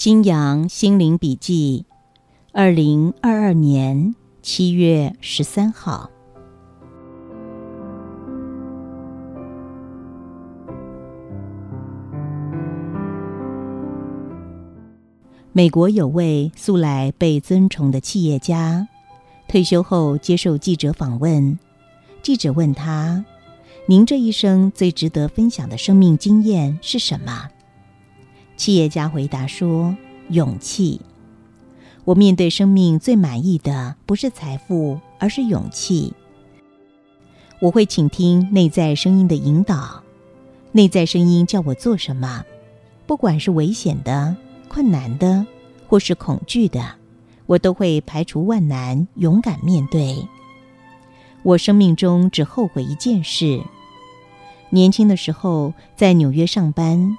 新阳心灵笔记，二零二二年七月十三号。美国有位素来被尊崇的企业家，退休后接受记者访问。记者问他：“您这一生最值得分享的生命经验是什么？”企业家回答说：“勇气。我面对生命最满意的不是财富，而是勇气。我会倾听内在声音的引导，内在声音叫我做什么，不管是危险的、困难的，或是恐惧的，我都会排除万难，勇敢面对。我生命中只后悔一件事：年轻的时候在纽约上班。”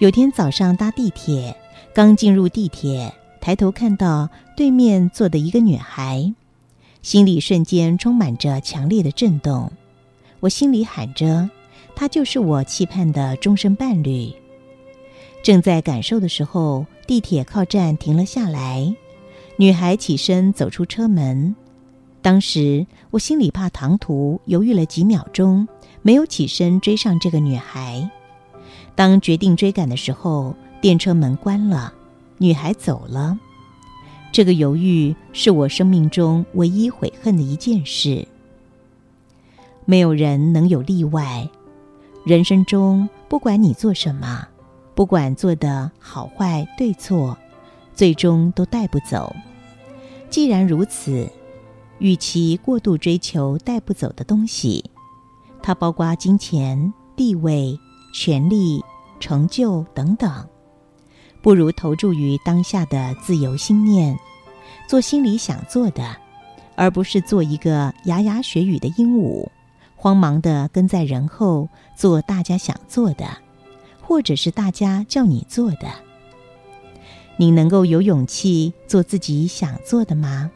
有天早上搭地铁，刚进入地铁，抬头看到对面坐的一个女孩，心里瞬间充满着强烈的震动。我心里喊着：“她就是我期盼的终身伴侣。”正在感受的时候，地铁靠站停了下来，女孩起身走出车门。当时我心里怕唐突，犹豫了几秒钟，没有起身追上这个女孩。当决定追赶的时候，电车门关了，女孩走了。这个犹豫是我生命中唯一悔恨的一件事。没有人能有例外。人生中，不管你做什么，不管做的好坏对错，最终都带不走。既然如此，与其过度追求带不走的东西，它包括金钱、地位、权力。成就等等，不如投注于当下的自由心念，做心里想做的，而不是做一个牙牙学语的鹦鹉，慌忙的跟在人后做大家想做的，或者是大家叫你做的。你能够有勇气做自己想做的吗？